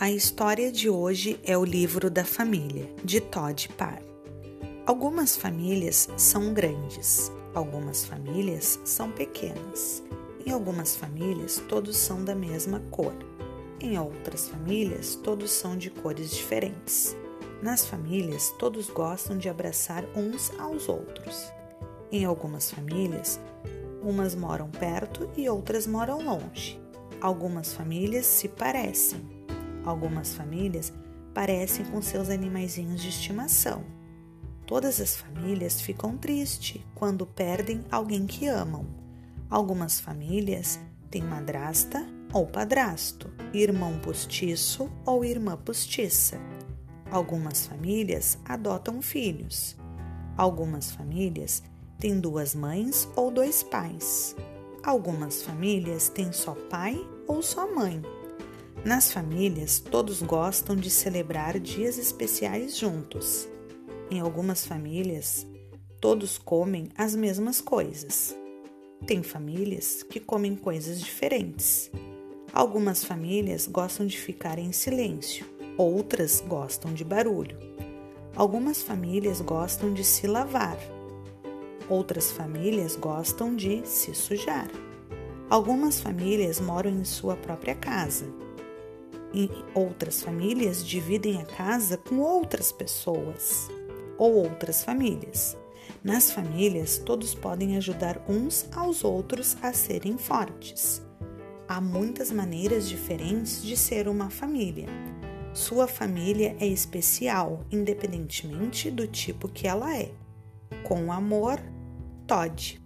A história de hoje é o livro da família, de Todd Parr. Algumas famílias são grandes, algumas famílias são pequenas. Em algumas famílias, todos são da mesma cor. Em outras famílias, todos são de cores diferentes. Nas famílias, todos gostam de abraçar uns aos outros. Em algumas famílias, umas moram perto e outras moram longe. Algumas famílias se parecem. Algumas famílias parecem com seus animaizinhos de estimação. Todas as famílias ficam tristes quando perdem alguém que amam. Algumas famílias têm madrasta ou padrasto, irmão postiço ou irmã postiça. Algumas famílias adotam filhos. Algumas famílias têm duas mães ou dois pais. Algumas famílias têm só pai ou só mãe. Nas famílias, todos gostam de celebrar dias especiais juntos. Em algumas famílias, todos comem as mesmas coisas. Tem famílias que comem coisas diferentes. Algumas famílias gostam de ficar em silêncio, outras gostam de barulho. Algumas famílias gostam de se lavar, Outras famílias gostam de se sujar. Algumas famílias moram em sua própria casa. E outras famílias dividem a casa com outras pessoas ou outras famílias. Nas famílias, todos podem ajudar uns aos outros a serem fortes. Há muitas maneiras diferentes de ser uma família. Sua família é especial, independentemente do tipo que ela é. Com amor, Todd.